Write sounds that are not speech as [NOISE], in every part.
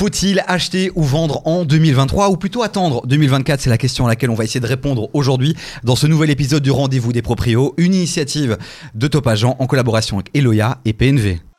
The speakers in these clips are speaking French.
Faut-il acheter ou vendre en 2023 ou plutôt attendre 2024 C'est la question à laquelle on va essayer de répondre aujourd'hui dans ce nouvel épisode du Rendez-vous des Proprios, une initiative de Top Agent en collaboration avec Eloya et PNV.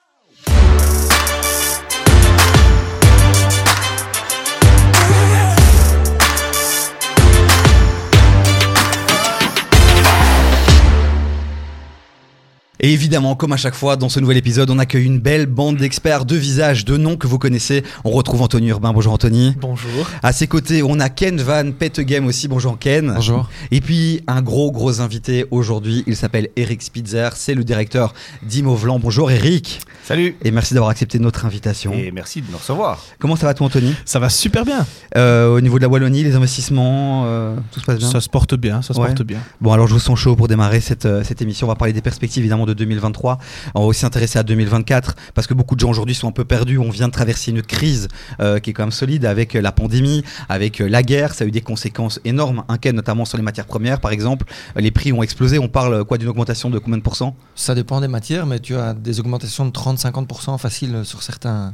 Et évidemment, comme à chaque fois dans ce nouvel épisode, on accueille une belle bande d'experts de visages, de noms que vous connaissez. On retrouve Anthony Urbain. Bonjour Anthony. Bonjour. À ses côtés, on a Ken Van Pettegem aussi. Bonjour Ken. Bonjour. Et puis un gros gros invité aujourd'hui. Il s'appelle Eric Spitzer. C'est le directeur d'Imovlan. Bonjour Eric. Salut. Et merci d'avoir accepté notre invitation. Et merci de nous recevoir. Comment ça va toi Anthony? Ça va super bien. Euh, Au niveau de la Wallonie, les investissements, euh, tout se passe bien? Ça se porte bien, ça se Ouais. porte bien. Bon, alors je vous sens chaud pour démarrer cette, euh, cette émission. On va parler des perspectives évidemment de 2023. On va aussi s'intéresser à 2024 parce que beaucoup de gens aujourd'hui sont un peu perdus. On vient de traverser une crise euh, qui est quand même solide avec la pandémie, avec euh, la guerre. Ça a eu des conséquences énormes, inquiètes notamment sur les matières premières par exemple. Les prix ont explosé. On parle quoi d'une augmentation de combien de pourcents? Ça dépend des matières, mais tu as des augmentations de 30-50% faciles sur, certains,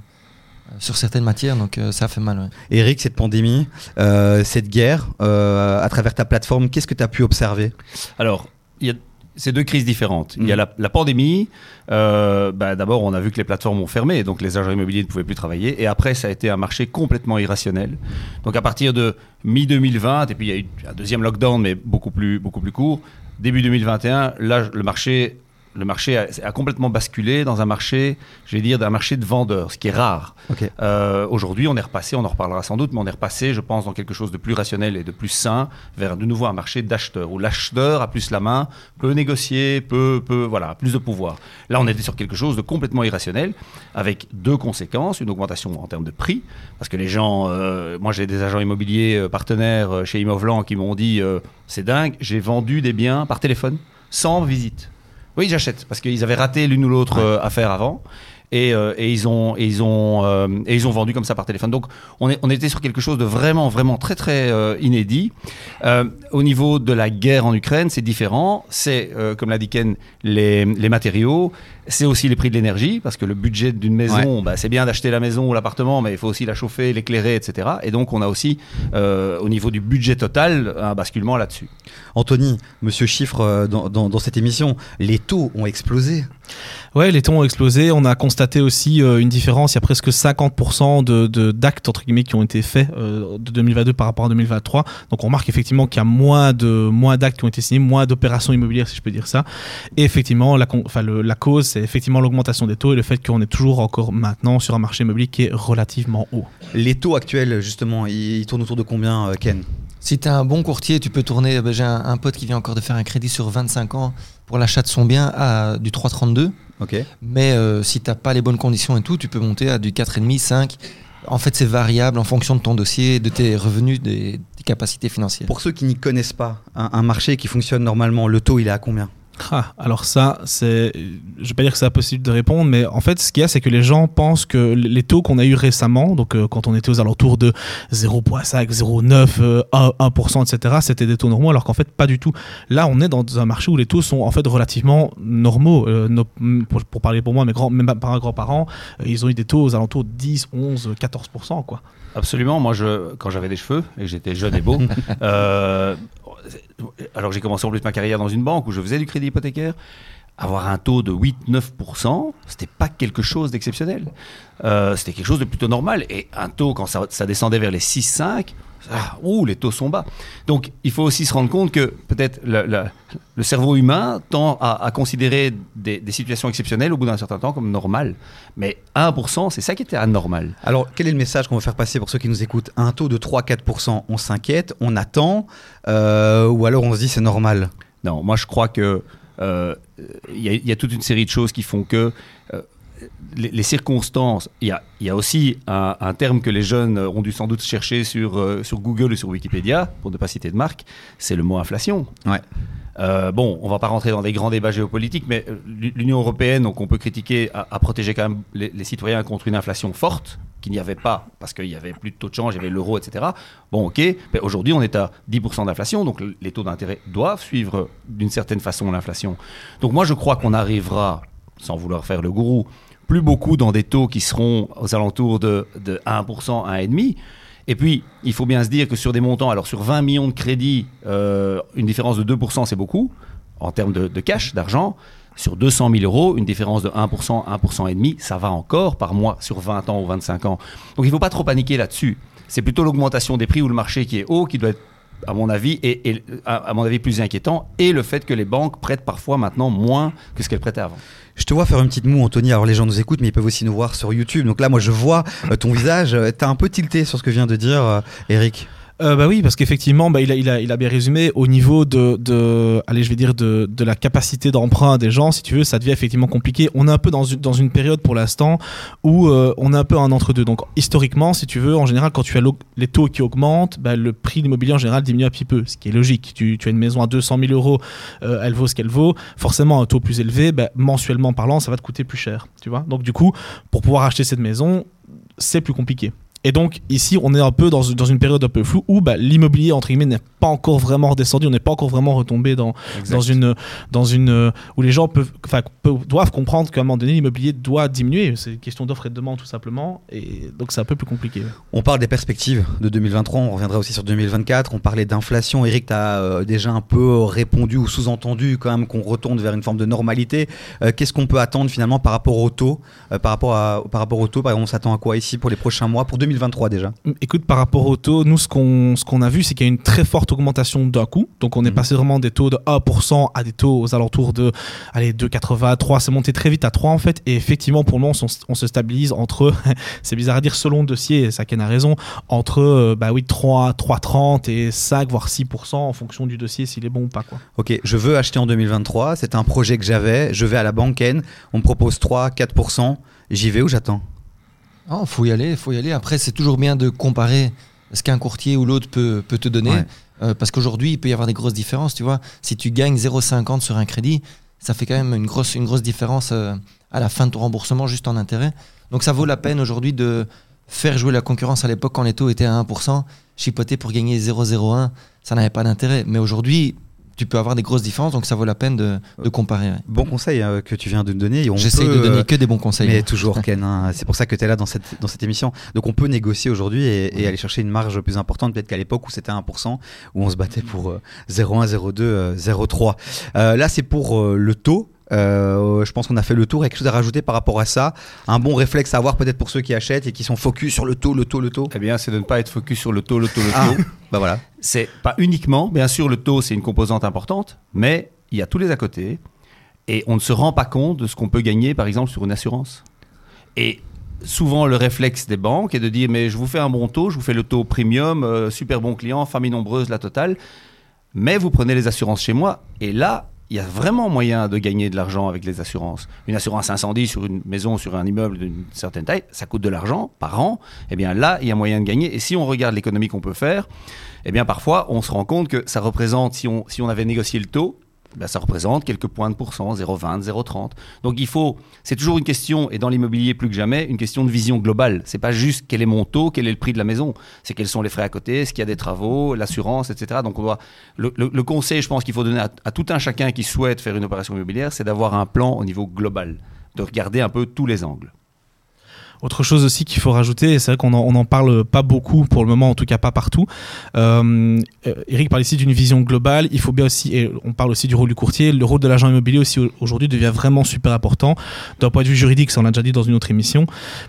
euh, sur certaines matières, donc euh, ça fait mal. ouais. Eric, cette pandémie, euh, cette guerre, euh, à travers ta plateforme, qu'est-ce que tu as pu observer? Alors, il y a ces deux crises différentes. Il y a Mm. la, la pandémie. euh, bah, D'abord, on a vu que les plateformes ont fermé, donc les agents immobiliers ne pouvaient plus travailler. Et après, ça a été un marché complètement irrationnel. Donc, à partir de mi-2020, et puis il y a eu un deuxième lockdown, mais beaucoup plus, beaucoup plus court, début 2021, là, le marché, le marché a, a complètement basculé dans un marché, je vais dire, d'un marché de vendeurs, ce qui est rare. Euh, Aujourd'hui, on est repassé, on en reparlera sans doute, mais on est repassé, je pense, dans quelque chose de plus rationnel et de plus sain, vers de nouveau un marché d'acheteurs, où l'acheteur a plus la main, peut négocier, peut, peut, voilà, plus de pouvoir. Là, on était sur quelque chose de complètement irrationnel, avec deux conséquences, une augmentation en termes de prix, parce que les gens, euh, moi j'ai des agents immobiliers euh, partenaires chez Imovlan qui m'ont dit, c'est dingue, j'ai vendu des biens par téléphone, sans visite. Oui, j'achète, parce qu'ils avaient raté l'une ou l'autre euh, affaire avant. Et, euh, et ils ont et ils ont euh, et ils ont vendu comme ça par téléphone. Donc on, est, on était sur quelque chose de vraiment vraiment très très euh, inédit. Au niveau de la guerre en Ukraine, c'est différent. C'est comme l'a dit Ken, les, les matériaux. C'est aussi les prix de l'énergie parce que le budget d'une maison, bah, c'est bien d'acheter la maison ou l'appartement, mais il faut aussi la chauffer, l'éclairer, etc. Et donc on a aussi au niveau du budget total un basculement là-dessus. Anthony, monsieur Chiffre, dans, dans- dans cette émission, les taux ont explosé. Ouais, les taux ont explosé. On a constaté aussi euh, une différence. Il y a presque 50% de, de- d'actes entre guillemets qui ont été faits euh, de 2022 par rapport à 2023. Donc on remarque effectivement qu'il y a moins de moins d'actes qui ont été signés, moins d'opérations immobilières si je peux dire ça. Et effectivement, la, con- enfin, le- la cause c'est effectivement l'augmentation des taux et le fait qu'on est toujours encore maintenant sur un marché immobilier qui est relativement haut. Les taux actuels, justement, ils, ils tournent autour de combien, euh, Ken? Si tu as un bon courtier, tu peux tourner. ben, J'ai un, un pote qui vient encore de faire un crédit sur 25 ans pour l'achat de son bien à du 3,32. Ok. Mais euh, si tu n'as pas les bonnes conditions et tout, tu peux monter à du 4,5, 5. En fait, c'est variable en fonction de ton dossier, de tes revenus, des, des capacités financières. Pour ceux qui n'y connaissent pas, un, un marché qui fonctionne normalement, le taux, il est à combien? Ah, alors ça, c'est, je vais pas dire que c'est impossible de répondre, mais en fait, ce qu'il y a, c'est que les gens pensent que les taux qu'on a eu récemment, donc euh, quand on était aux alentours de 0,5, 0,9, euh, 1%, 1%, etc., c'était des taux normaux, alors qu'en fait, pas du tout. Là, on est dans un marché où les taux sont en fait relativement normaux. Euh, nos- pour, pour parler pour moi, mes grands, même par grands-parents, euh, ils ont eu des taux aux alentours de 10, 11, 14%, quoi. Absolument. Moi, je, quand j'avais des cheveux et que j'étais jeune et beau, [LAUGHS] alors j'ai commencé en plus ma carrière dans une banque où je faisais du crédit hypothécaire. Avoir un taux de 8-9%, c'était pas quelque chose d'exceptionnel. Euh, c'était quelque chose de plutôt normal. Et un taux, quand ça, ça descendait vers les 6-5, ah, ouh, les taux sont bas. Donc, il faut aussi se rendre compte que peut-être le, le- le cerveau humain tend à, à considérer des, des situations exceptionnelles au bout d'un certain temps comme normales. Mais 1%, c'est ça qui était anormal. Alors, quel est le message qu'on veut faire passer pour ceux qui nous écoutent? Un taux de 3-4%, on s'inquiète, on attend, euh, ou alors on se dit c'est normal? Non, moi je crois que euh, il y, a- il y a toute une série de choses qui font que euh, les, les circonstances. Il y a, il y a aussi un, un terme que les jeunes ont dû sans doute chercher sur, euh, sur Google ou sur Wikipédia, pour ne pas citer de marque, c'est le mot inflation. Ouais. Euh, bon, on va pas rentrer dans des grands débats géopolitiques, mais euh, l'Union européenne, donc on peut critiquer, a, a protégé quand même les, les citoyens contre une inflation forte qu'il n'y avait pas parce qu'il y avait plus de taux de change, il y avait l'euro, etc. Bon, ok. Mais aujourd'hui, on est à 10% d'inflation, donc les taux d'intérêt doivent suivre d'une certaine façon l'inflation. Donc moi, je crois qu'on arrivera, sans vouloir faire le gourou, plus beaucoup dans des taux qui seront aux alentours de, de 1%, 1,5%. Et puis, il faut bien se dire que sur des montants, alors sur 20 millions de crédits, euh, une différence de 2%, c'est beaucoup, en termes de, de cash, d'argent. Sur 200 000 euros, une différence de 1%, 1% et demi, ça va encore par mois sur 20 ans ou 25 ans. Donc il ne faut pas trop paniquer là-dessus. C'est plutôt l'augmentation des prix ou le marché qui est haut qui doit être à mon avis, et, à mon avis plus inquiétant, et le fait que les banques prêtent parfois maintenant moins que ce qu'elles prêtaient avant. Je te vois faire une petite moue, Anthony. Alors les gens nous écoutent, mais ils peuvent aussi nous voir sur YouTube. Donc là, moi, je vois euh, ton visage. Euh, T'as un peu tilté sur ce que vient de dire euh, Eric. Euh, bah oui, parce qu'effectivement, bah, il, a, bien résumé au niveau de, allez, je vais dire de, la capacité d'emprunt des gens. Si tu veux, ça devient effectivement compliqué. On est un peu dans une, période pour l'instant où euh, on est un peu un entre deux. Donc historiquement, si tu veux, en général, quand tu as les taux qui augmentent, bah, le prix de l'immobilier en général diminue un petit peu, ce qui est logique. Tu, as une maison à 200 000 euros, euh, elle vaut ce qu'elle vaut. Forcément, un taux plus élevé, mensuellement parlant, ça va te coûter plus cher. Tu vois. Donc du coup, pour pouvoir acheter cette maison, c'est plus compliqué. Et donc ici, on est un peu dans, dans une période un peu floue où bah, l'immobilier entre guillemets n'est pas encore vraiment redescendu, on n'est pas encore vraiment retombé dans, dans une dans une où les gens peuvent, peuvent, doivent comprendre qu'à un moment donné l'immobilier doit diminuer. C'est une question d'offre et de demande tout simplement, et donc c'est un peu plus compliqué. On parle des perspectives de 2023, on reviendra aussi sur 2024. On parlait d'inflation. Eric, tu as euh, déjà un peu répondu ou sous-entendu quand même qu'on retourne vers une forme de normalité. Euh, Qu'est-ce qu'on peut attendre finalement par rapport au taux, euh, par rapport à par rapport au taux, par exemple, on s'attend à quoi ici pour les prochains mois, pour 2023 déjà Écoute, par rapport au taux, nous, ce qu'on ce qu'on a vu, c'est qu'il y a une très forte augmentation d'un coup. Donc, on est Mhm. passé vraiment des taux de 1% à des taux aux alentours de allez, 2,80, 3. C'est monté très vite à 3 en fait. Et effectivement, pour le moment, on, se stabilise entre, [LAUGHS] c'est bizarre à dire selon le dossier, et Saken a raison, entre euh, bah oui, 3, 3,30 et 5, voire 6% en fonction du dossier, s'il est bon ou pas. Quoi. Ok, je veux acheter en 2023. C'est un projet que j'avais. Je vais à la bancaine. On me propose 3, 4%. J'y vais ou j'attends? Il faut y aller, faut y aller. Après, c'est toujours bien de comparer ce qu'un courtier ou l'autre peut, peut te donner. Ouais. Euh, parce qu'aujourd'hui, il peut y avoir des grosses différences. Tu vois, si tu gagnes 0,50 sur un crédit, ça fait quand même une grosse, une grosse différence euh, à la fin de ton remboursement juste en intérêt. Donc ça vaut la peine aujourd'hui de faire jouer la concurrence à l'époque quand les taux étaient à 1%, chipoter pour gagner 0,01, ça n'avait pas d'intérêt. Mais aujourd'hui, tu peux avoir des grosses différences, donc ça vaut la peine de, de comparer. ouais. Bon conseil euh, que tu viens de me donner. peut, de donner que des bons conseils. Mais toujours, [LAUGHS] Ken. hein. C'est pour ça que tu es là dans cette, dans cette émission. Donc, on peut négocier aujourd'hui et, et aller chercher une marge plus importante, peut-être qu'à l'époque où c'était 1%, où on se battait pour euh, 0,1, 0,2, euh, 0,3. Euh, là, c'est pour euh, le taux. Euh, je pense qu'on a fait le tour. Il y a quelque chose à rajouter par rapport à ça? Un bon réflexe à avoir peut-être pour ceux qui achètent et qui sont focus sur le taux, le taux, le taux? Eh bien, c'est de ne pas être focus sur le taux, le taux, le Ah, taux. [LAUGHS] bah voilà. C'est pas uniquement, bien sûr, le taux, c'est une composante importante, mais il y a tous les à côté. Et on ne se rend pas compte de ce qu'on peut gagner, par exemple, sur une assurance. Et souvent, le réflexe des banques est de dire Mais je vous fais un bon taux, je vous fais le taux premium, euh, super bon client, famille nombreuse, la totale. Mais vous prenez les assurances chez moi. Et là, il y a vraiment moyen de gagner de l'argent avec les assurances. Une assurance incendie sur une maison, sur un immeuble d'une certaine taille, ça coûte de l'argent par an. Eh bien là, il y a moyen de gagner. Et si on regarde l'économie qu'on peut faire, eh bien parfois, on se rend compte que ça représente, si on, si on avait négocié le taux, ben, ça représente quelques points de pourcent, 0,20, 0,30. Donc il faut, c'est toujours une question, et dans l'immobilier plus que jamais, une question de vision globale. C'est pas juste quel est mon taux, quel est le prix de la maison, c'est quels sont les frais à côté, est-ce qu'il y a des travaux, l'assurance, etc. Donc on doit, le, conseil, je pense qu'il faut donner à tout un chacun qui souhaite faire une opération immobilière, c'est d'avoir un plan au niveau global, de regarder un peu tous les angles. Autre chose aussi qu'il faut rajouter, c'est vrai qu'on en, on en parle pas beaucoup pour le moment, en tout cas pas partout. Euh, euh, Eric parle ici d'une vision globale. Il faut bien aussi, et on parle aussi du rôle du courtier, le rôle de l'agent immobilier aussi au- aujourd'hui devient vraiment super important. D'un point de vue juridique, ça on l'a déjà dit dans une autre émission,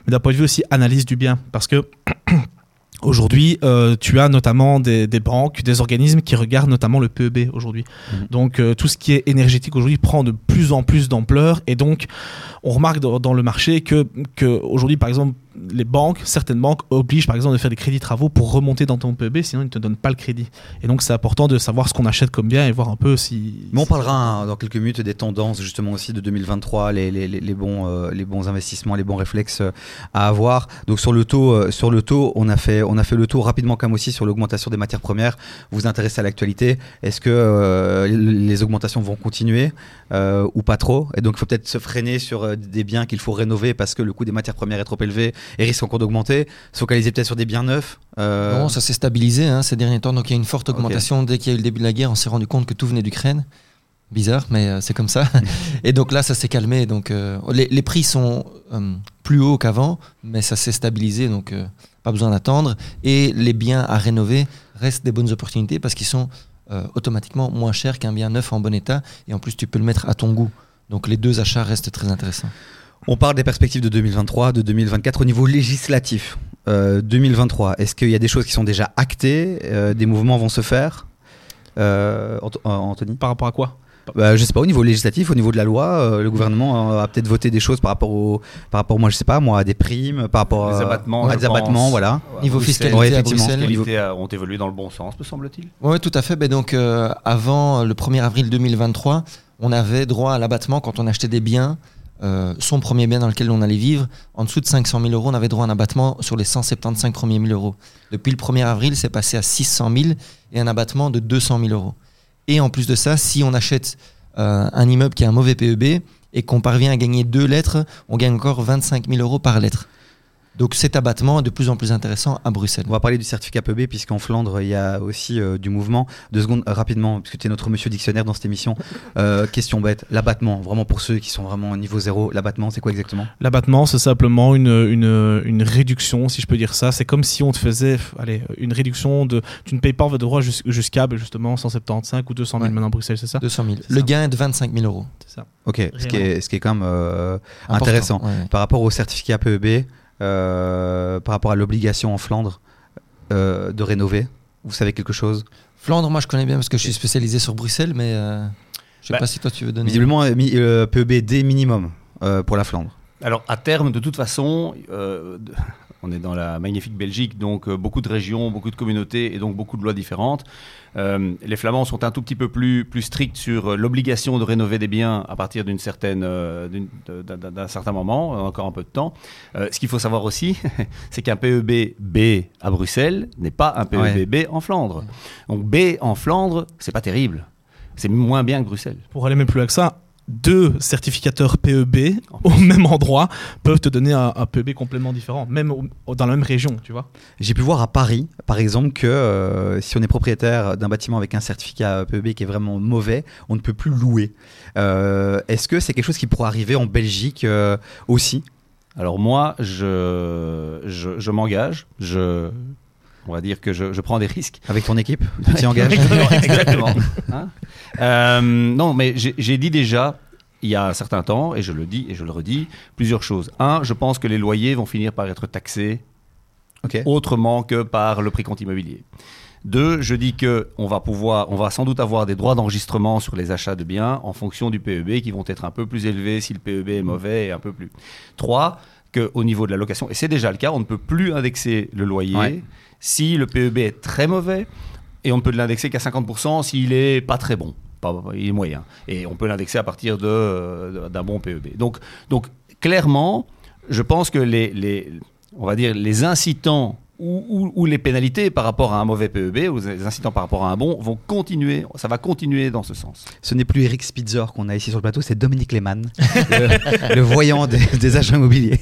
mais d'un point de vue aussi analyse du bien, parce que [CLEARS THROAT] Aujourd'hui, euh, tu as notamment des, des banques, des organismes qui regardent notamment le PEB aujourd'hui. Mhm. Donc euh, tout ce qui est énergétique aujourd'hui prend de plus en plus d'ampleur et donc on remarque dans, dans le marché que, que aujourd'hui par exemple les banques, certaines banques obligent par exemple de faire des crédits travaux pour remonter dans ton PEB, sinon ils ne te donnent pas le crédit. Et donc c'est important de savoir ce qu'on achète comme bien et voir un peu si. Mais on parlera hein, dans quelques minutes des tendances justement aussi de 2023, les, les, les, bons, euh, les bons investissements, les bons réflexes euh, à avoir. Donc sur le taux, euh, sur le taux, on a fait, on a fait le tour rapidement comme aussi sur l'augmentation des matières premières. Vous vous intéressez à l'actualité Est-ce que les augmentations vont continuer ou pas trop? Et donc il faut peut-être se freiner sur des biens qu'il faut rénover parce que le coût des matières premières est trop élevé et risque encore d'augmenter. Se focaliser peut-être sur des biens neufs. euh, Non, ça s'est stabilisé hein, ces derniers temps. Donc il y a une forte Ok. augmentation. Dès qu'il y a eu le début de la guerre, on s'est rendu compte que tout venait d'Ukraine. Bizarre, mais euh, c'est comme ça. [LAUGHS] et donc là, ça s'est calmé. Donc euh, les, les prix sont euh, plus hauts qu'avant, mais ça s'est stabilisé, donc pas besoin d'attendre. Et les biens à rénover restent des bonnes opportunités parce qu'ils sont automatiquement moins chers qu'un bien neuf en bon état. Et en plus, tu peux le mettre à ton goût. Donc les deux achats restent très intéressants. On parle des perspectives de 2023, de 2024 au niveau législatif. Euh, 2023, est-ce qu'il y a des choses qui sont déjà actées euh, Des mouvements vont se faire Euh, euh, Anthony? Par rapport à quoi? Bah, je sais pas, au niveau législatif, au niveau de la loi, euh, le gouvernement euh, a peut-être voté des choses par rapport au, par rapport, moi, je sais pas, moi, à des primes, par rapport Les à- abattements, à des abattements, voilà. À Niveau fiscalité Ouais, effectivement, ont évolué dans le bon sens, me semble-t-il. Oui, tout à fait. Ben donc, euh, avant le 1er avril 2023, on avait droit à l'abattement quand on achetait des biens. Euh, son premier bien dans lequel on allait vivre, en dessous de 500 000 euros, on avait droit à un abattement sur les 175 premiers 1000 euros. Depuis le 1er avril, c'est passé à 600 000 et un abattement de 200 000 euros. Et en plus de ça, si on achète euh, un immeuble qui a un mauvais PEB et qu'on parvient à gagner deux lettres, on gagne encore 25 000 euros par lettre. Donc cet abattement est de plus en plus intéressant à Bruxelles. On va parler du certificat PEB, puisqu'en Flandre, il y a aussi euh, du mouvement. Deux secondes, euh, rapidement, puisque tu es notre monsieur dictionnaire dans cette émission. Euh, question bête, l'abattement, vraiment pour ceux qui sont vraiment au niveau zéro, l'abattement, c'est quoi exactement? L'abattement, c'est simplement une, une, une réduction, si je peux dire ça. C'est comme si on te faisait allez, une réduction de. Tu ne payes pas de droit jus- jusqu'à ben, justement 175 ou 200 000 Ouais. maintenant à Bruxelles, c'est ça? 200 000. C'est Le ça. gain est de 25 000 euros. C'est ça. Ok, ce qui, est, ce qui est quand même euh, intéressant. ouais. Par rapport au certificat PEB, euh, par rapport à l'obligation en Flandre euh, de rénover, vous savez quelque chose? Flandre, moi je connais bien parce que je suis spécialisé sur Bruxelles, mais euh, je sais Bah, pas si toi tu veux donner. Visiblement, euh, euh, PEB D minimum euh, pour la Flandre. Alors, à terme, de toute façon, euh, on est dans la magnifique Belgique, donc euh, beaucoup de régions, beaucoup de communautés et donc beaucoup de lois différentes. Euh, les Flamands sont un tout petit peu plus, plus stricts sur euh, l'obligation de rénover des biens à partir d'une certaine, euh, d'un certain moment, encore un peu de temps. Euh, ce qu'il faut savoir aussi, [LAUGHS] c'est qu'un PEB B à Bruxelles n'est pas un PEB Ouais. B en Flandre. Donc B en Flandre, c'est pas terrible. C'est moins bien que Bruxelles. Pour aller même plus loin que ça, deux certificateurs PEB au [LAUGHS] même endroit peuvent te donner un, un PEB complètement différent, même au- dans la même région, tu vois. J'ai pu voir à Paris, par exemple, que euh, si on est propriétaire d'un bâtiment avec un certificat PEB qui est vraiment mauvais, on ne peut plus louer. Euh, Est-ce que c'est quelque chose qui pourrait arriver en Belgique euh, aussi? Alors moi, je, je, je m'engage, je, on va dire que je, je prends des risques. avec ton équipe [LAUGHS] Tu t'y engages Exactement. [LAUGHS] Hein Euh, non, mais j'ai dit déjà, il y a un certain temps, et je le dis et je le redis, plusieurs choses. Un, je pense que les loyers vont finir par être taxés autrement que par le prix compte immobilier. Deux, je dis que on va pouvoir, on va sans doute avoir des droits d'enregistrement sur les achats de biens en fonction du PEB qui vont être un peu plus élevés si le PEB est mauvais et un peu plus. Trois, que au niveau de la location, et c'est déjà le cas, on ne peut plus indexer le loyer Ouais. Si le PEB est très mauvais et on ne peut l'indexer qu'à 50% s'il est pas très bon, pas, il est moyen. Et on peut l'indexer à partir de, euh, d'un bon PEB. Donc, donc clairement, je pense que les, les, on va dire les incitants ou, ou- ou les pénalités par rapport à un mauvais PEB ou les incitants par rapport à un bon vont continuer, ça va continuer dans ce sens. Ce n'est plus Eric Spitzer qu'on a ici sur le plateau, c'est Dominique Lehmann, [LAUGHS] le, le voyant des, des agents immobiliers.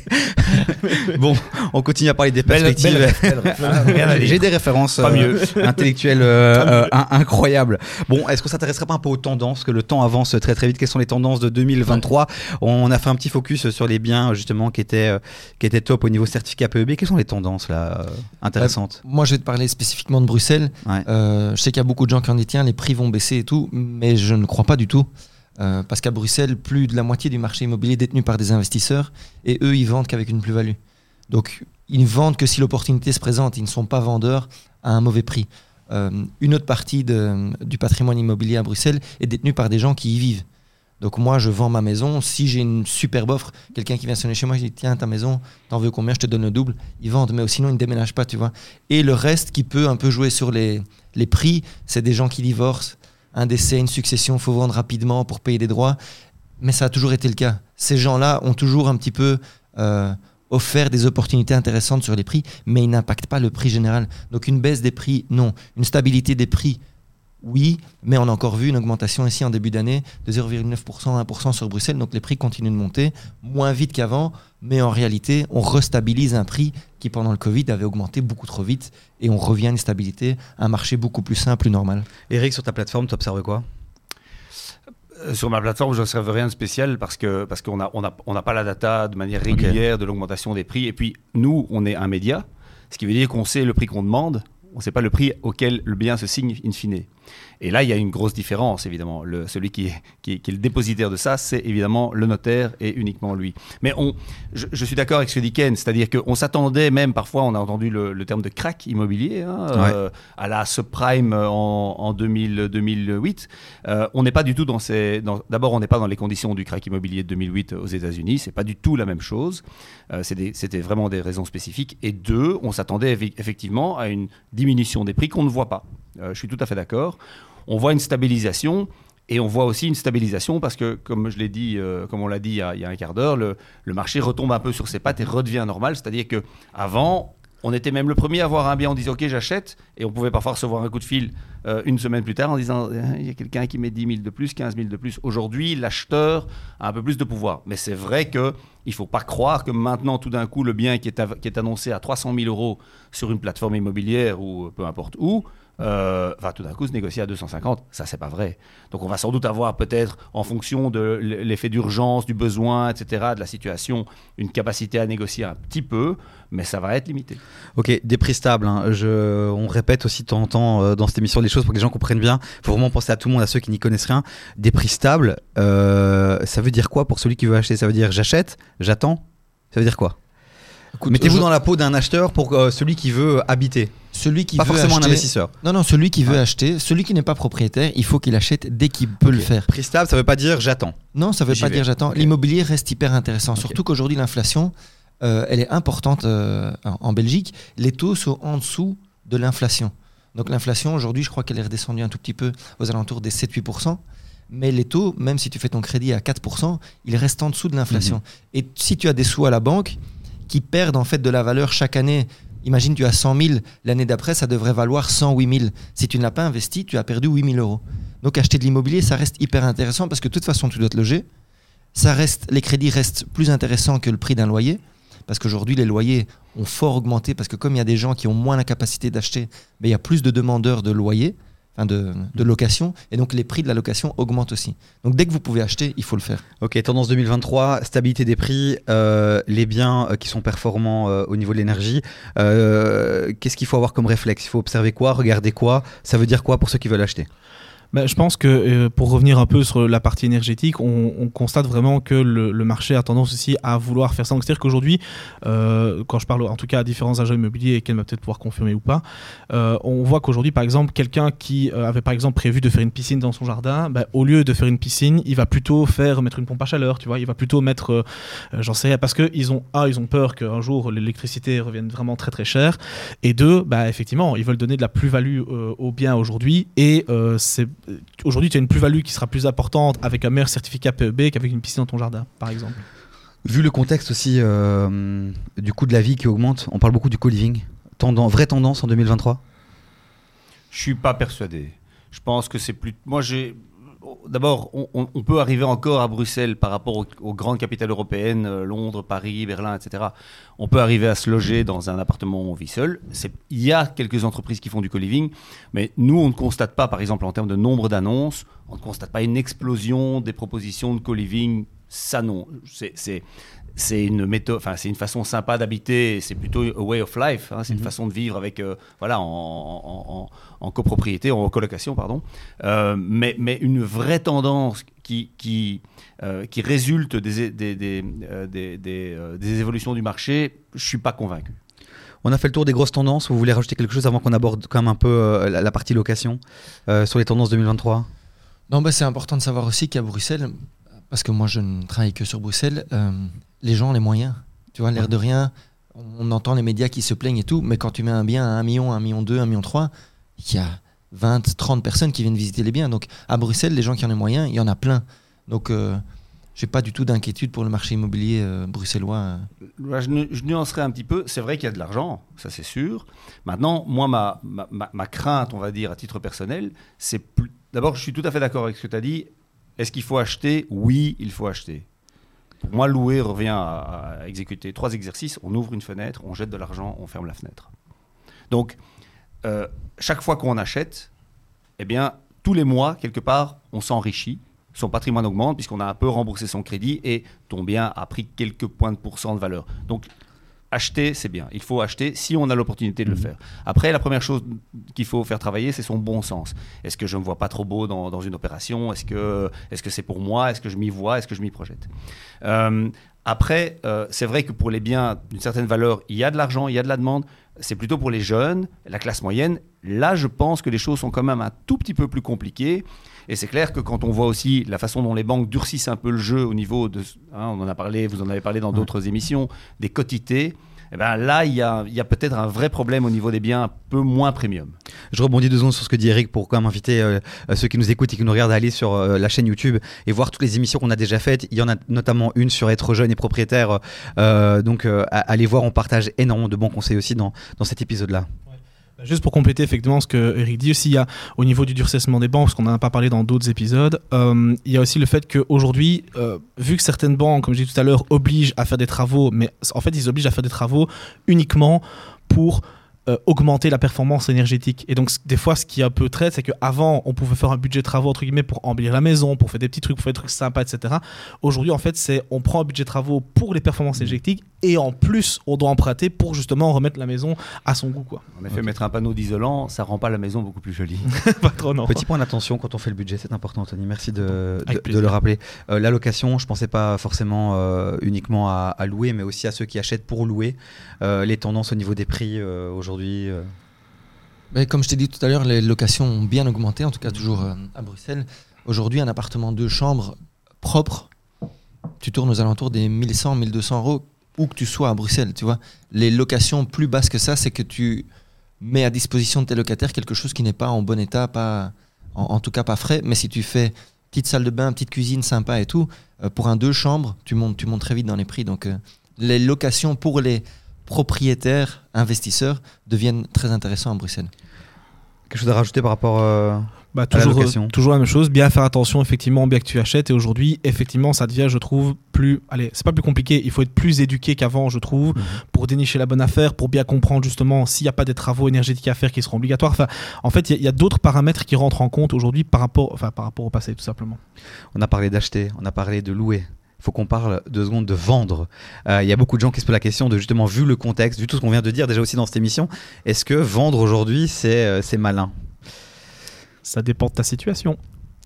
[LAUGHS] bon, on continue à parler des perspectives. [LAUGHS] J'ai des références Pas euh, mieux. intellectuelles euh, euh, in- incroyables. Bon, est-ce qu'on s'intéresserait pas un peu aux tendances que le temps avance très très vite Quelles sont les tendances de 2023 On a fait un petit focus sur les biens justement qui étaient euh, qui étaient top au niveau certificat PEB. Quelles sont les tendances là euh, intéressantes Moi je vais te parler spécifiquement de Bruxelles. Ouais. Euh, je sais qu'il y a beaucoup de gens qui en disent tiens, les prix vont baisser et tout, mais je ne crois pas du tout. Euh, parce qu'à Bruxelles, plus de la moitié du marché immobilier est détenu par des investisseurs et eux, ils vendent qu'avec une plus-value. Donc, ils ne vendent que si l'opportunité se présente. Ils ne sont pas vendeurs à un mauvais prix. Euh, une autre partie de- du patrimoine immobilier à Bruxelles est détenue par des gens qui y vivent. Donc moi, je vends ma maison. Si j'ai une superbe offre, quelqu'un qui vient sonner chez moi, je dis tiens, ta maison, t'en veux combien? Je te donne le double. Ils vendent, mais sinon ils ne déménagent pas, tu vois. Et le reste qui peut un peu jouer sur les, les prix, c'est des gens qui divorcent, un décès, une succession, faut vendre rapidement pour payer des droits. Mais ça a toujours été le cas. Ces gens-là ont toujours un petit peu euh, offert des opportunités intéressantes sur les prix, mais ils n'impactent pas le prix général. Donc une baisse des prix, non. Une stabilité des prix, oui, mais on a encore vu une augmentation ici en début d'année de 0,9%, 1% sur Bruxelles. Donc les prix continuent de monter, moins vite qu'avant, mais en réalité, on restabilise un prix qui pendant le Covid avait augmenté beaucoup trop vite et on revient à une stabilité, un marché beaucoup plus simple, plus normal. Eric, sur ta plateforme, tu observes quoi? Euh, Sur ma plateforme, je n'observe rien de spécial parce que parce qu'on n'a on a, on n'a pas la data de manière régulière de l'augmentation des prix. Et puis nous, on est un média, ce qui veut dire qu'on sait le prix qu'on demande, on ne sait pas le prix auquel le bien se signe in fine. Et là, il y a une grosse différence, évidemment. Le, celui qui est, qui, est, qui est le dépositaire de ça, c'est évidemment le notaire et uniquement lui. Mais on, je, je suis d'accord avec ce que dit Ken, c'est-à-dire qu'on s'attendait même, parfois, on a entendu le, le terme de crack immobilier, hein, euh, à la subprime en, en 2000, 2008. Euh, on n'est pas du tout dans ces. D'abord, on n'est pas dans les conditions du crack immobilier de 2008 aux États-Unis. C'est pas du tout la même chose. Euh, C'était vraiment des raisons spécifiques. Et deux, on s'attendait effe- effectivement à une diminution des prix qu'on ne voit pas. Euh, je suis tout à fait d'accord. On voit une stabilisation. Et on voit aussi une stabilisation parce que, comme je l'ai dit, euh, comme on l'a dit il y, a, un quart d'heure, le, marché retombe un peu sur ses pattes et redevient normal. C'est-à-dire que avant, on était même le premier à voir un bien en disant ok j'achète et on pouvait parfois recevoir un coup de fil euh, une semaine plus tard en disant il y a quelqu'un qui met 10 000 de plus, 15 000 de plus. Aujourd'hui, l'acheteur a un peu plus de pouvoir. Mais c'est vrai que il faut pas croire que maintenant tout d'un coup le bien qui est annoncé à 300 000 euros sur une plateforme immobilière ou peu importe où euh, va tout d'un coup se négocier à 250. Ça, c'est pas vrai. Donc, on va sans doute avoir peut-être, en fonction de l'effet d'urgence, du besoin, etc., de la situation, une capacité à négocier un petit peu, mais ça va être limité. Ok, des prix stables. hein. On répète aussi de temps en temps euh, dans cette émission les choses pour que les gens comprennent bien. Il faut vraiment penser à tout le monde, à ceux qui n'y connaissent rien. Des prix stables, euh, ça veut dire quoi pour celui qui veut acheter? Ça veut dire j'achète, j'attends? Ça veut dire quoi? Mettez-vous je- dans la peau d'un acheteur pour euh, celui qui veut habiter, celui qui pas veut forcément un investisseur. Non, non, celui qui veut Ouais. acheter, celui qui n'est pas propriétaire, il faut qu'il achète dès qu'il peut le faire. Prix stable, ça veut pas dire j'attends. Non, ça veut J'y pas vais. dire j'attends. L'immobilier reste hyper intéressant, surtout qu'aujourd'hui l'inflation, euh, elle est importante euh, en en Belgique. Les taux sont en dessous de l'inflation. Donc l'inflation aujourd'hui, je crois qu'elle est redescendue un tout petit peu aux alentours des 7-8%. Mais les taux, même si tu fais ton crédit à 4%, ils restent en dessous de l'inflation. Et si tu as des sous à la banque qui perdent en fait de la valeur chaque année, imagine tu as 100 000, l'année d'après ça devrait valoir 108 000. Si tu ne l'as pas investi, tu as perdu 8 000 euros. Donc acheter de l'immobilier, ça reste hyper intéressant parce que de toute façon tu dois te loger. Ça reste, les crédits restent plus intéressants que le prix d'un loyer. Parce qu'aujourd'hui, les loyers ont fort augmenté parce que comme il y a des gens qui ont moins la capacité d'acheter, ben, il y a plus de demandeurs de loyers, enfin de, de location, et donc les prix de la location augmentent aussi. Donc dès que vous pouvez acheter, il faut le faire. Ok, tendance 2023, stabilité des prix, euh, les biens euh, qui sont performants euh, au niveau de l'énergie. Euh, Qu'est-ce qu'il faut avoir comme réflexe? Il faut observer quoi? Regarder quoi? Ça veut dire quoi pour ceux qui veulent acheter? Ben, je pense que euh, pour revenir un peu sur la partie énergétique, on, on constate vraiment que le, marché a tendance aussi à vouloir faire ça. C'est-à-dire qu'aujourd'hui, euh, quand je parle en tout cas à différents agents immobiliers, et qu'elle va peut-être pouvoir confirmer ou pas, euh, on voit qu'aujourd'hui, par exemple, quelqu'un qui avait par exemple prévu de faire une piscine dans son jardin, ben, au lieu de faire une piscine, il va plutôt faire mettre une pompe à chaleur, tu vois, il va plutôt mettre, j'en sais rien, parce que ils ont ah, ils ont peur qu'un jour l'électricité revienne vraiment très très cher, et deux, bah effectivement, ils veulent donner de la plus-value au bien aujourd'hui, et c'est aujourd'hui tu as une plus-value qui sera plus importante avec un meilleur certificat PEB qu'avec une piscine dans ton jardin, par exemple. Vu le contexte aussi euh, du coût de la vie qui augmente, on parle beaucoup du co-living. Tendance, vraie tendance en 2023 Je suis pas persuadé. Je pense que c'est plus. Moi, j'ai. D'abord, on, peut arriver encore à Bruxelles par rapport aux, aux grandes capitales européennes, euh, Londres, Paris, Berlin, etc. On peut arriver à se loger dans un appartement où on vit seul. Il y a quelques entreprises qui font du co-living, mais nous, on ne constate pas, par exemple, en termes de nombre d'annonces, on ne constate pas une explosion des propositions de co-living. Ça, non. C'est- C'est une méthode, enfin c'est une façon sympa d'habiter. C'est plutôt a way of life. hein, c'est une façon de vivre avec, euh, voilà, en, en- en- en copropriété, en colocation, pardon. Euh, mais, mais une vraie tendance qui, qui, euh, qui résulte des, des, des, des- des, des évolutions du marché, je suis pas convaincu. On a fait le tour des grosses tendances. Vous voulez rajouter quelque chose avant qu'on aborde quand même un peu euh, la, la partie location euh, sur les tendances 2023 Non, bah, c'est important de savoir aussi qu'à Bruxelles, parce que moi je ne travaille que sur Bruxelles, euh, les gens ont les moyens. Tu vois, l'air de rien, on entend les médias qui se plaignent et tout, mais quand tu mets un bien à 1 million, 1 million 2, 1 million 3, il y a 20, 30 personnes qui viennent visiter les biens. Donc à Bruxelles, les gens qui en ont les moyens, il y en a plein. Donc euh, j'ai pas du tout d'inquiétude pour le marché immobilier euh, bruxellois. Là, je, je nuancerai un petit peu. C'est vrai qu'il y a de l'argent, ça c'est sûr. Maintenant, moi, ma, ma, ma- ma crainte, on va dire, à titre personnel, c'est plus. D'abord, je suis tout à fait d'accord avec ce que tu as dit. Est-ce qu'il faut acheter? Oui, il faut acheter. Moi, louer revient à, à exécuter trois exercices. On ouvre une fenêtre, on jette de l'argent, on ferme la fenêtre. Donc, euh, chaque fois qu'on achète, eh bien, tous les mois, quelque part, on s'enrichit son patrimoine augmente puisqu'on a un peu remboursé son crédit et ton bien a pris quelques points de pourcent de valeur. Donc acheter, c'est bien. Il faut acheter si on a l'opportunité de le faire. Après, la première chose qu'il faut faire travailler, c'est son bon sens. Est-ce que je ne me vois pas trop beau dans, dans une opération? Est-ce que c'est pour moi? Est-ce que je m'y vois? Est-ce que je m'y projette? Euh, Après, euh, c'est vrai que pour les biens d'une certaine valeur, il y a de l'argent, il y a de la demande. C'est plutôt pour les jeunes, la classe moyenne. Là, je pense que les choses sont quand même un tout petit peu plus compliquées. Et c'est clair que quand on voit aussi la façon dont les banques durcissent un peu le jeu au niveau de, hein, on en a parlé, vous en avez parlé dans d'autres émissions, des quotités, eh ben là, il y a, peut-être un vrai problème au niveau des biens un peu moins premium. Je rebondis deux secondes sur ce que dit Eric pour quand même inviter euh, ceux qui nous écoutent et qui nous regardent à aller sur euh, la chaîne YouTube et voir toutes les émissions qu'on a déjà faites. Il y en a notamment une sur être jeune et propriétaire. euh, donc euh, allez voir, on partage énormément de bons conseils aussi dans, dans cet épisode-là. Juste pour compléter effectivement ce que Eric dit aussi, il y a au niveau du durcissement des banques, parce qu'on n'en a pas parlé dans d'autres épisodes, euh, il y a aussi le fait qu'aujourd'hui, euh, vu que certaines banques, comme je disais tout à l'heure, obligent à faire des travaux, mais en fait ils obligent à faire des travaux uniquement pour euh, augmenter la performance énergétique. Et donc des fois ce qui est un peu traite, c'est qu'avant on pouvait faire un budget de travaux entre guillemets pour embellir la maison, pour faire des petits trucs, pour faire des trucs sympas, etc. Aujourd'hui en fait c'est on prend un budget de travaux pour les performances énergétiques et en plus on doit emprunter pour justement remettre la maison à son goût quoi. En effet, mettre un panneau d'isolant, ça rend pas la maison beaucoup plus jolie. [LAUGHS] pas trop non. Petit point d'attention quand on fait le budget, c'est important, Anthony. Merci de, de, le rappeler. Euh, la location, je pensais pas forcément euh, uniquement à, à louer, mais aussi à ceux qui achètent pour louer. Euh, les tendances au niveau des prix euh, euh, Ben, comme je t'ai dit tout à l'heure, les locations ont bien augmenté, en tout cas toujours euh, à Bruxelles. Aujourd'hui, un appartement deux chambres propre, tu tournes aux alentours des 1100, 1200 euros, où que tu sois à Bruxelles, tu vois. Les locations plus basses que ça, c'est que tu mets à disposition de tes locataires quelque chose qui n'est pas en bon état, pas, en, tout cas pas frais. Mais si tu fais petite salle de bain, petite cuisine sympa et tout, euh, pour un deux chambres, tu montes, tu montes très vite dans les prix. Donc les locations pour les propriétaires, investisseurs, deviennent très intéressants à Bruxelles. Quelque chose à rajouter par rapport. euh, Bah, la toujours, location. euh, toujours la même chose, bien faire attention effectivement au bien que tu achètes et aujourd'hui effectivement ça devient je trouve plus, allez c'est pas plus compliqué, il faut être plus éduqué qu'avant je trouve Mhm. pour dénicher la bonne affaire, pour bien comprendre justement s'il n'y a pas des travaux énergétiques à faire qui seront obligatoires. Enfin, en fait il y a- il y a, d'autres paramètres qui rentrent en compte aujourd'hui par rapport, enfin, par rapport au passé tout simplement. On a parlé d'acheter, on a parlé de louer. Il faut qu'on parle deux secondes de vendre. Euh, Il y a beaucoup de gens qui se posent la question de justement, vu le contexte, vu tout ce qu'on vient de dire déjà aussi dans cette émission, est-ce que vendre aujourd'hui, c'est euh, c'est malin? Ça dépend de ta situation.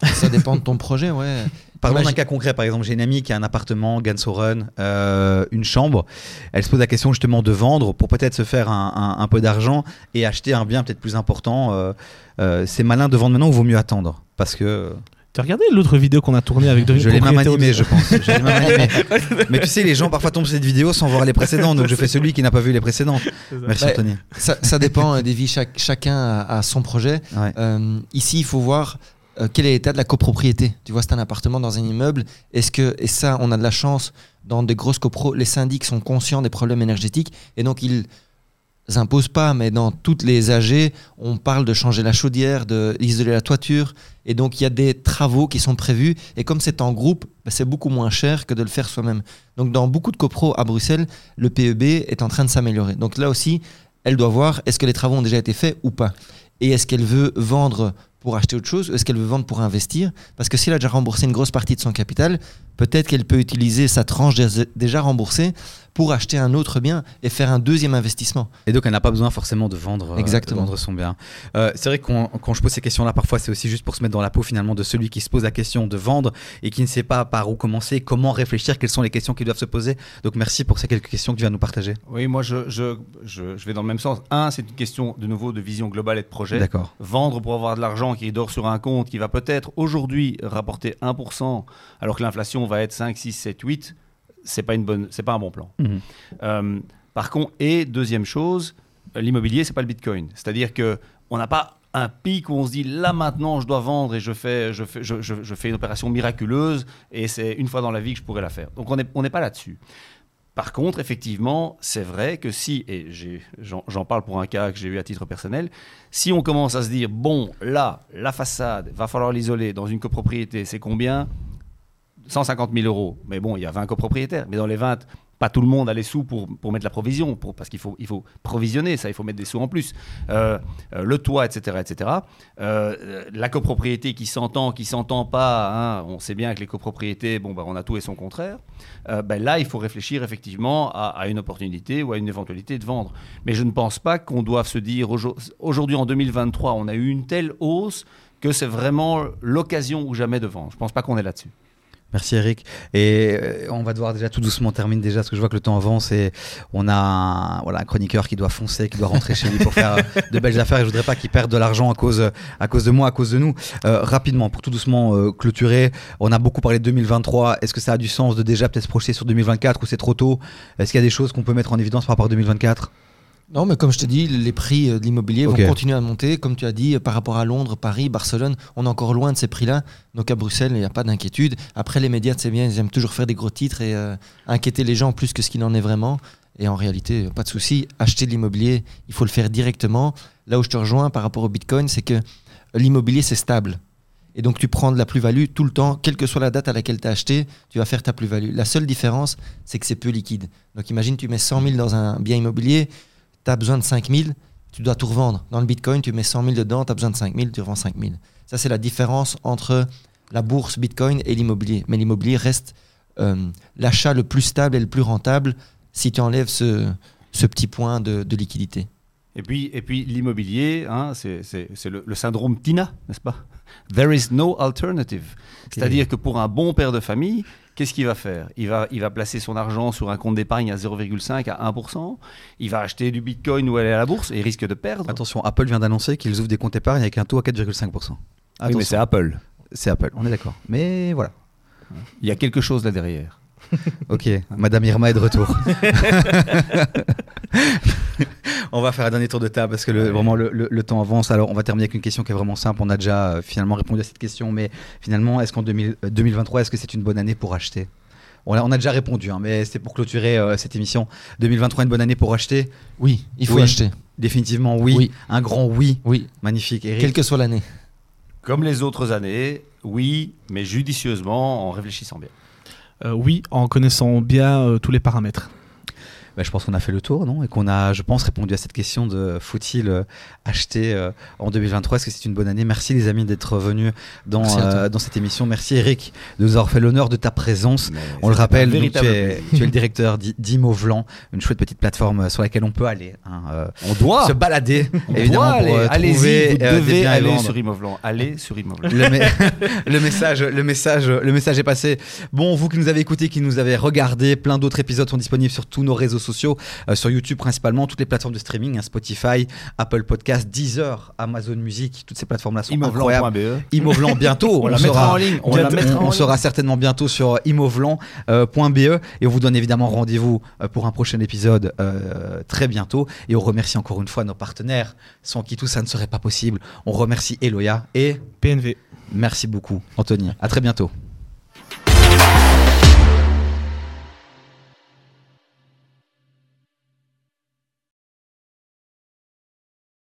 Ça dépend de ton projet, ouais. [LAUGHS] Parlons d'un cas concret, par exemple, j'ai une amie qui a un appartement, Gansoren, euh, une chambre. Elle se pose la question justement de vendre pour peut-être se faire un, un- un peu d'argent et acheter un bien peut-être plus important. Euh, euh, c'est malin de vendre maintenant ou vaut mieux attendre? Parce que Tu as regardé l'autre vidéo qu'on a tournée avec deux je l'ai même animé, je pense. Je l'ai même animé. [LAUGHS] Mais tu sais, les gens parfois tombent sur cette vidéo sans voir les précédentes, donc je fais celui qui n'a pas vu les précédentes. Merci Bah, Anthony. Ça, ça dépend euh, des vies, chaque- chacun a, a son projet. Ouais. Euh, ici, il faut voir euh, quel est l'état de la copropriété. Tu vois, c'est un appartement dans un immeuble. Est-ce que, et ça, on a de la chance, dans des grosses copros, les syndics sont conscients des problèmes énergétiques et donc ils imposent pas, mais dans toutes les AG, on parle de changer la chaudière, d'isoler la toiture. Et donc, il y a des travaux qui sont prévus. Et comme c'est en groupe, bah, c'est beaucoup moins cher que de le faire soi-même. Donc, dans beaucoup de copros à Bruxelles, le PEB est en train de s'améliorer. Donc là aussi, elle doit voir est-ce que les travaux ont déjà été faits ou pas? Et est-ce qu'elle veut vendre pour acheter autre chose ou est-ce qu'elle veut vendre pour investir? Parce que s'il a déjà remboursé une grosse partie de son capital, peut-être qu'elle peut utiliser sa tranche dé- déjà remboursée pour acheter un autre bien et faire un deuxième investissement. Et donc, elle n'a pas besoin forcément de vendre, euh, Exactement. de vendre son bien. Euh, c'est vrai que quand, je pose ces questions-là, parfois, c'est aussi juste pour se mettre dans la peau finalement de celui qui se pose la question de vendre et qui ne sait pas par où commencer, comment réfléchir, quelles sont les questions qui doivent se poser. Donc, merci pour ces quelques questions que tu vas nous partager. Oui, moi, je, je, je, je vais dans le même sens. Un, c'est une question de nouveau de vision globale et de projet. D'accord. Vendre pour avoir de l'argent qui dort sur un compte qui va peut-être aujourd'hui rapporter 1%, alors que l'inflation va être 5, 6, 7, 8, c'est pas une bonne, c'est pas un bon plan. Mhm. Euh, par contre, et deuxième chose, l'immobilier, c'est pas le bitcoin. C'est-à-dire que on n'a pas un pic où on se dit là maintenant je dois vendre et je fais, je fais, je, je- je fais une opération miraculeuse et c'est une fois dans la vie que je pourrais la faire. Donc on n'est on pas là-dessus. Par contre, effectivement, c'est vrai que si, et j'en parle pour un cas que j'ai eu à titre personnel, si on commence à se dire, bon, là, la façade, va falloir l'isoler dans une copropriété, c'est combien? 150 000 euros. Mais bon, il y a 20 copropriétaires. Mais dans les 20, pas tout le monde a les sous pour, pour mettre la provision, pour, parce qu'il faut, il faut provisionner, ça, il faut mettre des sous en plus. Euh, euh, le toit, etc. etc. Euh, la copropriété qui s'entend, qui s'entend pas, hein, on sait bien que les copropriétés, bon, bah, on a tout et son contraire. Euh, ben là, il faut réfléchir effectivement à, à une opportunité ou à une éventualité de vendre. Mais je ne pense pas qu'on doive se dire aujo- aujourd'hui, en 2023, on a eu une telle hausse que c'est vraiment l'occasion ou jamais de vendre. Je ne pense pas qu'on est là-dessus. Merci Eric. Et euh, on va devoir déjà tout doucement terminer déjà parce que je vois que le temps avance et on a un, voilà, un chroniqueur qui doit foncer, qui doit rentrer chez lui pour faire euh, de belles [LAUGHS] affaires et je voudrais pas qu'il perde de l'argent à cause, à cause de moi, à cause de nous. Euh, rapidement, pour tout doucement euh, clôturer, on a beaucoup parlé de 2023. Est-ce que ça a du sens de déjà peut-être se projeter sur 2024 ou c'est trop tôt? Est-ce qu'il y a des choses qu'on peut mettre en évidence par rapport à 2024 Non, mais comme je te dis, les prix euh, de l'immobilier vont continuer à monter. Comme tu as dit, euh, par rapport à Londres, Paris, Barcelone, on est encore loin de ces prix-là. Donc à Bruxelles, il n'y a pas d'inquiétude. Après, les médias, c'est bien, ils aiment toujours faire des gros titres et euh, inquiéter les gens plus que ce qu'il en est vraiment. Et en réalité, pas de souci. Acheter de l'immobilier, il faut le faire directement. Là où je te rejoins par rapport au Bitcoin, c'est que l'immobilier, c'est stable. Et donc, tu prends de la plus-value tout le temps, quelle que soit la date à laquelle tu as acheté, tu vas faire ta plus-value. La seule différence, c'est que c'est peu liquide. Donc, imagine, tu mets 100 000 dans un bien immobilier, tu as besoin de 5 000, tu dois tout revendre. Dans le Bitcoin, tu mets 100 000 dedans, tu as besoin de 5 000, tu revends 5 000. Ça, c'est la différence entre la bourse Bitcoin et l'immobilier. Mais l'immobilier reste euh, l'achat le plus stable et le plus rentable si tu enlèves ce, petit point de, liquidité. Et puis, et puis l'immobilier, hein, c'est le syndrome TINA, n'est-ce pas? There is no alternative. C'est-à-dire que pour un bon père de famille, qu'est-ce qu'il va faire? Il va, il va placer son argent sur un compte d'épargne à 0,5 à 1%. Il va acheter du bitcoin ou aller à la bourse et il risque de perdre. Attention, Apple vient d'annoncer qu'ils ouvrent des comptes épargne avec un taux à 4,5%. Oui, mais c'est Apple. c'est Apple, on est d'accord. Mais voilà. Il y a quelque chose là derrière. [LAUGHS] Ok, Madame Irma est de retour. [LAUGHS] on va faire un dernier tour de table parce que le, vraiment le, le- le temps avance. Alors on va terminer avec une question qui est vraiment simple. On a déjà euh, finalement répondu à cette question, mais finalement, est-ce qu'en 2000 euh, 2023, est-ce que c'est une bonne année pour acheter? On a, on a déjà répondu, hein, mais c'était pour clôturer euh, cette émission. 2023, une bonne année pour acheter? Oui, il faut Oui. acheter. Définitivement oui. Oui. Un grand oui. Oui, Magnifique. Eric quelle que soit l'année. Comme les autres années, oui, mais judicieusement, en réfléchissant bien. Euh, oui, en connaissant bien euh, tous les paramètres. Bah, je pense qu'on a fait le tour, non? Et qu'on a, je pense, répondu à cette question de faut-il euh, acheter euh, en 2023 Est-ce que c'est une bonne année? Merci les amis d'être venus dans, euh, dans cette émission. Merci Eric de nous avoir fait l'honneur de ta présence. Mais On le rappelle, donc, tu, es, plaisir. tu es le directeur d'I- d'Imo Vlan, une chouette petite plateforme sur laquelle on peut aller, hein, euh, On doit. se balader, On évidemment, doit pour aller. trouver vous devez aller sur Imovlan. Allez sur Imovlan. Le, me- [LAUGHS] [LAUGHS] le message, le message, le message est passé. Bon, vous qui nous avez écoutés, qui nous avez regardé, plein d'autres épisodes sont disponibles sur tous nos réseaux sociaux, euh, sur YouTube principalement, toutes les plateformes de streaming, hein, Spotify, Apple Podcast, Deezer, Amazon Music, toutes ces plateformes-là sont incroyables. Imovlan.be. Imovlan bientôt, On la mettra sera en ligne, on bientôt- la mettra en on ligne. sera certainement bientôt sur imovlan.be et on vous donne évidemment rendez-vous euh, pour un prochain épisode euh, très bientôt et on remercie encore une fois nos partenaires sans qui tout ça ne serait pas possible. On remercie Eloya et PNV. Merci beaucoup, Anthony. À très bientôt.